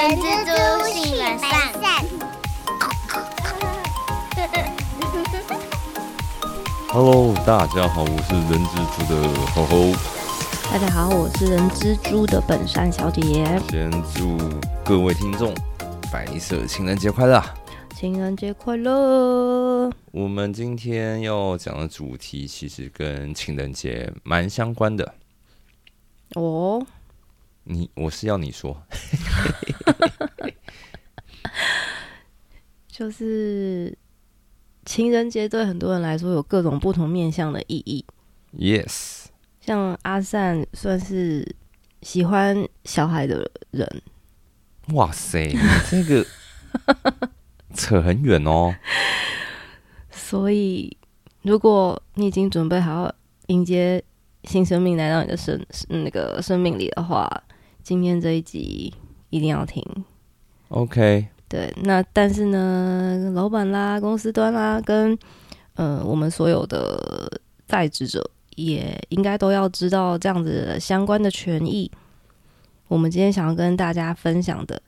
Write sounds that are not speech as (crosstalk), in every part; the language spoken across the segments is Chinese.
人蜘蛛性本善。Hello，大家好，我是人蜘蛛的吼吼。大家好，我是人蜘蛛的本山小姐姐。先祝各位听众白色情人节快乐啊！情人节快乐！我们今天要讲的主题其实跟情人节蛮相关的。哦，你，我是要你说，(laughs) 就是情人节对很多人来说有各种不同面向的意义。Yes，像阿善算是喜欢小孩的人，哇塞，你这个 (laughs) 扯很远哦。所以如果你已经准备好迎接新生命来到你的生那个生命里的话，今天这一集一定要听。OK，对，那但是呢，老板啦、公司端啦，跟呃我们所有的在职者，也应该都要知道这样子的相关的权益。我们今天想要跟大家分享的，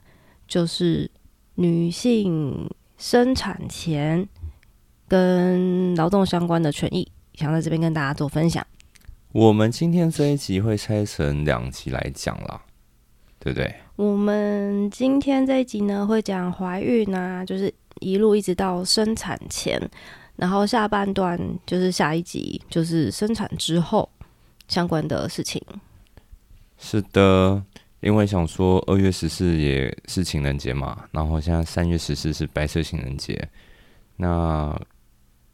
就是女性生产前跟劳动相关的权益，想在这边跟大家做分享。我们今天这一集会拆成两集来讲啦，对不对？我们今天这一集呢，会讲怀孕啊，就是一路一直到生产前，然后下半段就是下一集就是生产之后相关的事情。是的，因为想说二月十四也是情人节嘛，然后现在三月十四是白色情人节，那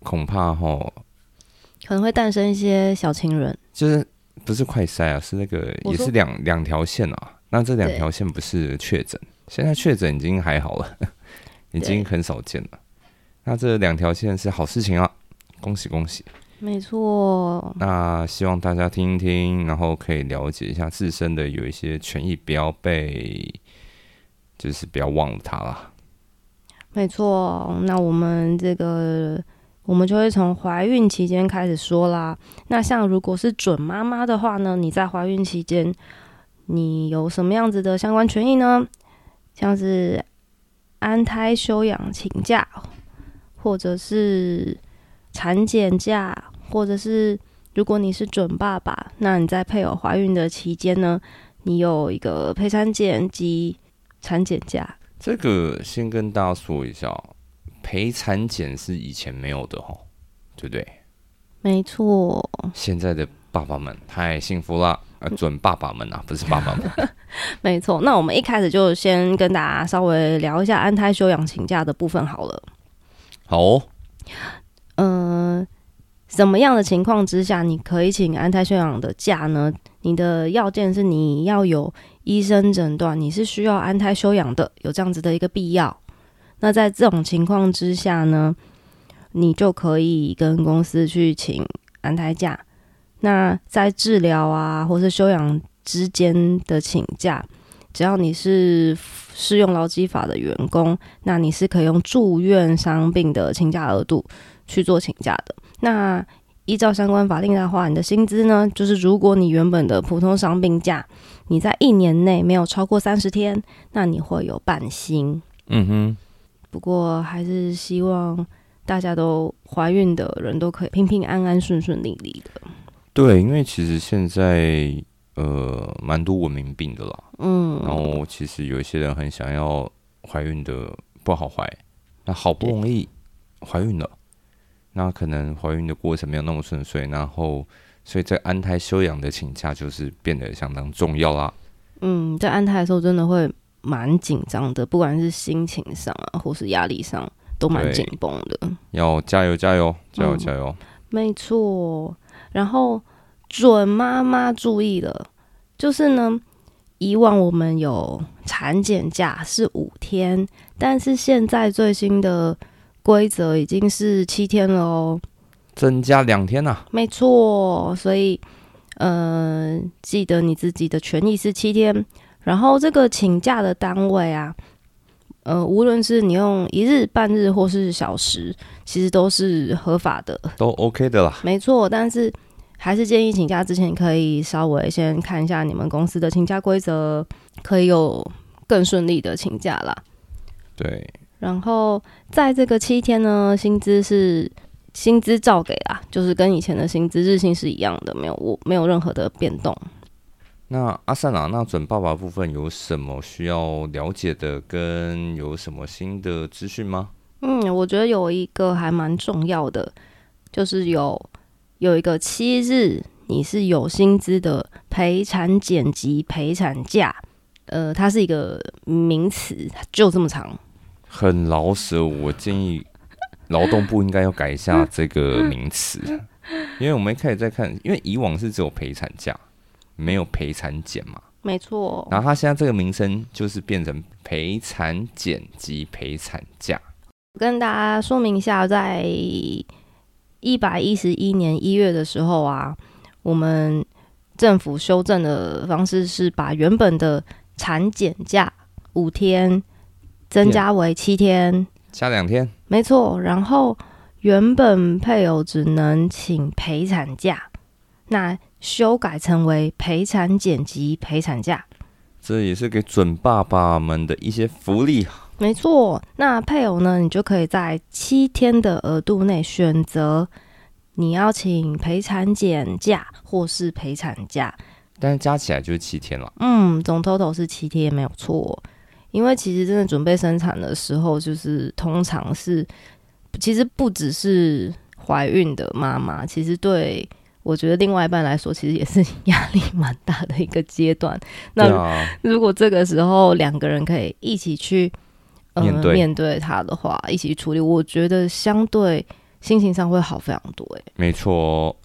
恐怕吼可能会诞生一些小情人，就是不是快筛啊，是那个也是两两条线啊。那这两条线不是确诊，现在确诊已经还好了，(laughs) 已经很少见了。那这两条线是好事情啊，恭喜恭喜！没错，那希望大家听一听，然后可以了解一下自身的有一些权益，不要被，就是不要忘了它啦。没错。那我们这个，我们就会从怀孕期间开始说啦。那像如果是准妈妈的话呢，你在怀孕期间，你有什么样子的相关权益呢？像是安胎休养请假，或者是产检假，或者是如果你是准爸爸，那你在配偶怀孕的期间呢，你有一个陪产检及产检假。这个先跟大家说一下哦，陪产检是以前没有的哦，对不对？没错，现在的爸爸们太幸福了，呃，准爸爸们啊，(laughs) 不是爸爸们。(laughs) 没错。那我们一开始就先跟大家稍微聊一下安胎休养请假的部分好了。好哦，呃，什么样的情况之下你可以请安胎休养的假呢？你的要件是你要有医生诊断，你是需要安胎休养的，有这样子的一个必要。那在这种情况之下呢，你就可以跟公司去请安胎假。那在治疗啊，或是休养之间的请假，只要你是适用劳基法的员工，那你是可以用住院伤病的请假额度去做请假的。那依照相关法令的话，你的薪资呢，就是如果你原本的普通伤病假，你在一年内没有超过三十天，那你会有半薪。嗯哼，不过还是希望大家都怀孕的人都可以平平安安、顺顺利利的。对，因为其实现在呃蛮多文明病的啦，嗯，然后其实有一些人很想要怀孕的不好怀，那好不容易怀孕了，那可能怀孕的过程没有那么顺遂，然后所以在安胎休养的请假就是变得相当重要啦。嗯，在安胎的时候真的会蛮紧张的，不管是心情上啊，或是压力上，都蛮对紧绷的。要加油加油加油嗯加油！没错，然后准妈妈注意了，就是呢，以往我们有产检假是五天，但是现在最新的规则已经是七天了哦。增加两天呐、没错，所以呃，记得你自己的权益是七天，然后这个请假的单位啊，呃，无论是你用一日、半日或是小时，其实都是合法的，都 OK 的啦。没错。但是还是建议请假之前可以稍微先看一下你们公司的请假规则，可以有更顺利的请假啦。对，然后在这个七天呢，薪资是薪资照给啦，就是跟以前的薪资日薪是一样的，没有我没有任何的变动。那阿善啊，那准爸爸部分有什么需要了解的，跟有什么新的资讯吗？嗯，我觉得有一个还蛮重要的，就是有有一个七日你是有薪资的陪产检及陪产假，呃，它是一个名词，就这么长。很老舍，我建议劳动部应该要改一下这个名词，因为我们一开始在看，因为以往是只有陪产假，没有陪产检嘛。没错，然后他现在这个名称就是变成陪产检及陪产假。跟大家说明一下，在一百一十一年一月的时候啊，我们政府修正的方式是把原本的产检假五天增加为七天，加两天，没错。然后原本配偶只能请陪产假，那修改成为陪产检及陪产假。这也是给准爸爸们的一些福利。没错，那配偶呢？你就可以在七天的额度内选择你要请陪产检假或是陪产假，但是加起来就是七天了。嗯，总 total 是七天，没有错。因为其实真的准备生产的时候，就是通常是，其实不只是怀孕的妈妈，其实对我觉得另外一半来说，其实也是 (laughs) 压力蛮大的一个阶段。那如果这个时候两个人可以一起去。面对面对他的话，一起处理，我觉得相对心情上会好非常多。哎，没错。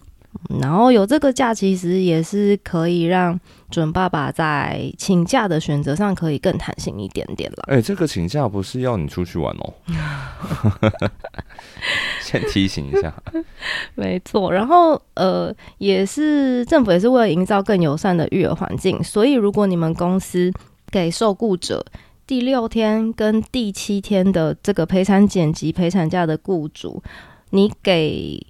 然后有这个假，其实也是可以让准爸爸在请假的选择上可以更弹性一点点了。哎，这个请假不是要你出去玩哦 (laughs) (laughs) 先提醒一下。(laughs) 没错。然后呃，也是政府也是为了营造更友善的育儿环境，所以如果你们公司给受雇者。第六天跟第七天的这个陪产检及陪产假的雇主，你给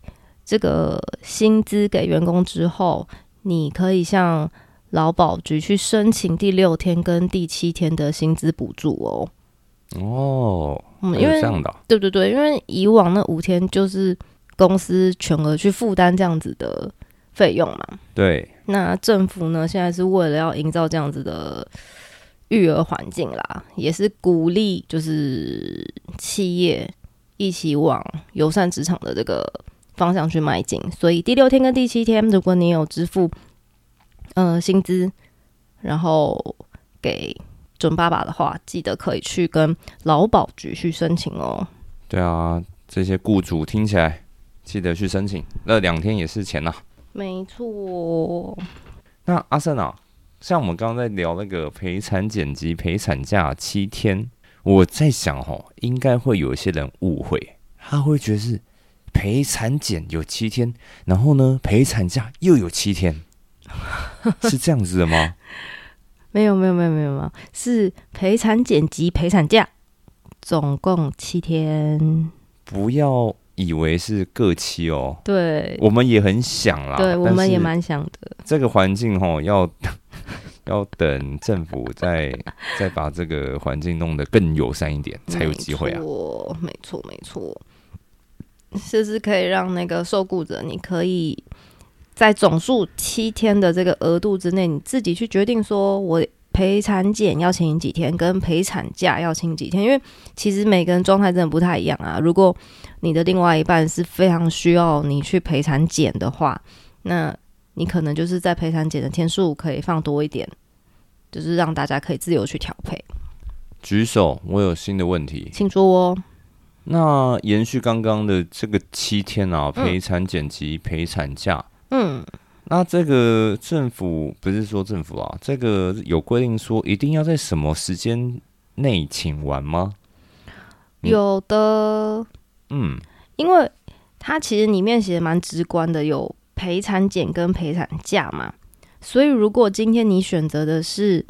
这个薪资给员工之后，你可以向劳保局去申请第六天跟第七天的薪资补助哦。哦，嗯，因为这样的，对对对，因为以往那五天就是公司全额去负担这样子的费用嘛。对，那政府呢，现在是为了要营造这样子的。育儿环境啦，也是鼓励就是企业一起往友善职场的这个方向去迈进。所以第六天跟第七天，如果你有支付呃薪资，然后给准爸爸的话，记得可以去跟劳保局去申请哦。对啊，这些雇主听起来记得去申请，那两天也是钱呐。没错。那阿胜啊。像我们刚刚在聊那个陪产检及陪产假七天，我在想哦，应该会有一些人误会，他会觉得是陪产检有七天，然后呢陪产假又有七天，(laughs) 是这样子的吗？没有没有没有没有没有，是陪产检及陪产假总共七天。不要以为是各期哦，对，我们也很想啦，对，我们也蛮想的。这个环境哦，要。(laughs) 要等政府再再把这个环境弄得更友善一点，才有机会啊！没错，没错，是是可以让那个受雇者，你可以在总数七天的这个额度之内，你自己去决定说，我陪产检要请几天，跟陪产假要请几天，因为其实每个人状态真的不太一样啊。如果你的另外一半是非常需要你去陪产检的话，那你可能就是在陪产检的天数可以放多一点，就是让大家可以自由去调配。举手，我有新的问题，请说。那延续刚刚的这个七天啊，陪产检及陪产假，嗯，那这个政府不是说政府啊，这个有规定说一定要在什么时间内请完吗？有的，嗯，因为它其实里面写的蛮直观的，有。陪产检跟陪产假嘛，所以如果今天你选择的是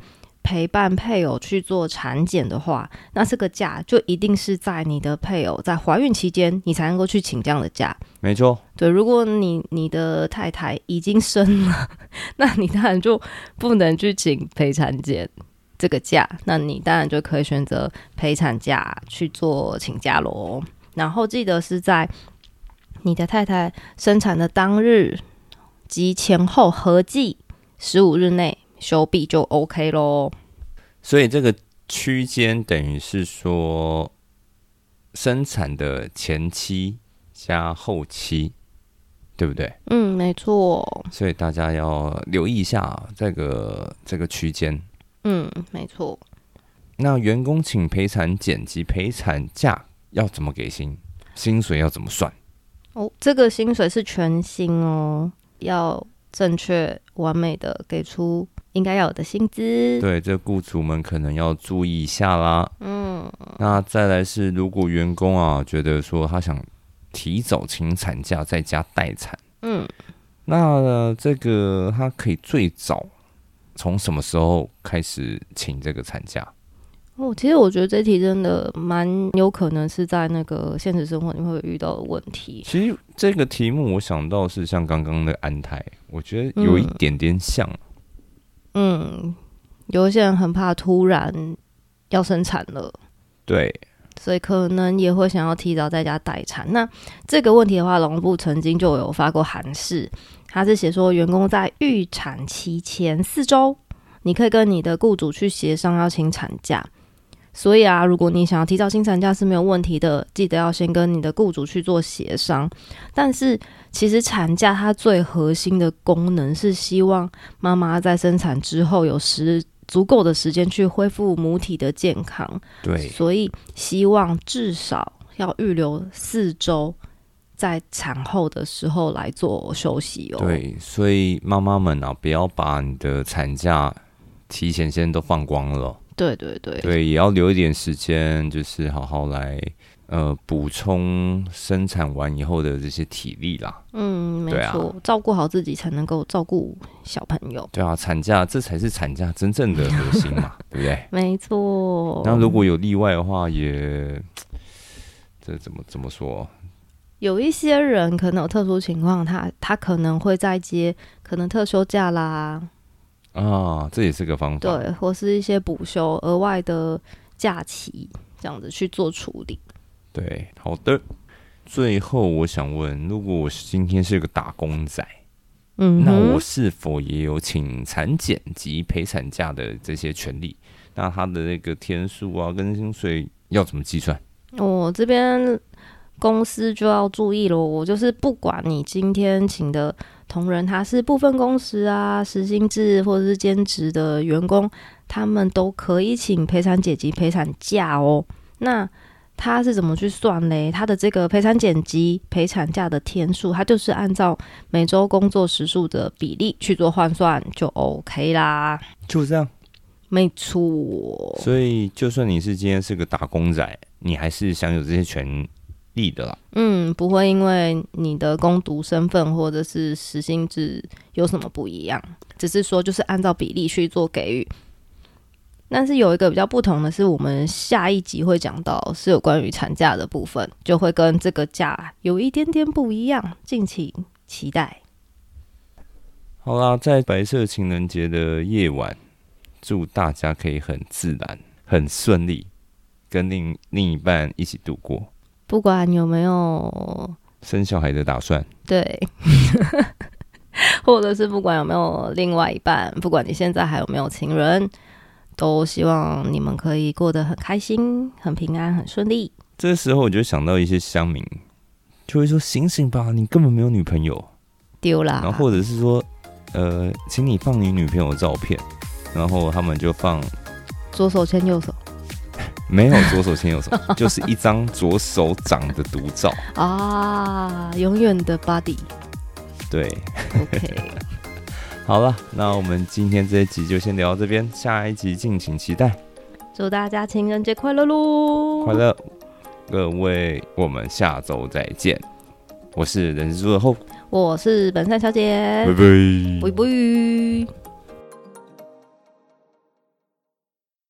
陪伴配偶去做产检的话，那这个假就一定是在你的配偶在怀孕期间，你才能够去请这样的假。没错，对，如果你你的太太已经生了，那你当然就不能去请陪产检。这个假，那你当然就可以选择陪产假去做请假喽。然后记得是在你的太太生产的当日及前后合计十五日内休毕就 OK 咯。所以这个区间等于是说生产的前期加后期，对不对？嗯，没错。所以大家要留意一下这个这个区间。嗯，没错。那员工请陪产检及陪产假要怎么给薪？薪水要怎么算？哦，这个薪水是全薪哦，要正确完美的给出应该要有的薪资。对，这雇主们可能要注意一下啦。嗯，那再来是，如果员工啊觉得说他想提早请产假在家待产，嗯，那这个他可以最早从什么时候开始请这个产假？哦，其实我觉得这题真的蛮有可能是在那个现实生活里面会遇到的问题。其实这个题目我想到是像刚刚的安胎，我觉得有一点点像。嗯，有一些人很怕突然要生产了，对，所以可能也会想要提早在家待产。那这个问题的话，劳动部曾经就有发过函示，他是写说，员工在预产期前四周，你可以跟你的雇主去协商要请产假。所以啊，如果你想要提早请产假是没有问题的，记得要先跟你的雇主去做协商。但是其实产假它最核心的功能是希望妈妈在生产之后有时足够的时间去恢复母体的健康。对，所以希望至少要预留四周在产后的时候来做休息哦。对，所以妈妈们啊，不要把你的产假提前先都放光了。对对对，对，也要留一点时间，就是好好来呃补充生产完以后的这些体力啦。嗯，没对啊错，照顾好自己才能够照顾小朋友。对啊，产假这才是产假真正的核心嘛，(laughs) 对不对？没错。那如果有例外的话，也这怎么怎么说？有一些人可能有特殊情况，他他可能会在接可能特休假啦，啊，这也是个方法。对，或是一些补休额外的假期，这样子去做处理。对，好的。最后我想问，如果我今天是个打工仔，嗯，那我是否也有请产检及陪产假的这些权利？那他的那个天数啊，跟薪水要怎么计算？我这边公司就要注意咯，我就是不管你今天请的同仁他是部分工时啊、时薪制或者是兼职的员工，他们都可以请陪产姐及陪产假哦。那他是怎么去算嘞？他的这个陪产检及陪产假的天数，他就是按照每周工作时数的比例去做换算，就 OK 啦。就这样。没错，所以，就算你是今天是个打工仔，你还是享有这些权利的啦。嗯，不会因为你的攻读身份或者是实薪制有什么不一样，只是说就是按照比例去做给予。但是有一个比较不同的是，我们下一集会讲到是有关于产假的部分，就会跟这个假有一点点不一样，敬请期待。好啦，在白色情人节的夜晚，祝大家可以很自然、很顺利，跟另另一半一起度过不管有没有生小孩的打算。对，(laughs) 或者是不管有没有另外一半，不管你现在还有没有情人，都希望你们可以过得很开心、很平安、很顺利。这时候我就想到一些乡民，就会说：“醒醒吧，你根本没有女朋友。”丢啦，然后或者是说：“呃，请你放你女朋友的照片。”然后他们就放左手牵右手没有左手牵右手，(laughs) 就是一张左手掌的独照。啊，永远的 body。对，OK，(laughs) 好了，那我们今天这一集就先聊到这边，下一集敬请期待。祝大家情人节快乐喽！快乐，各位，我们下周再见。我是人之初的后，我是本善小姐拜，拜。拜拜。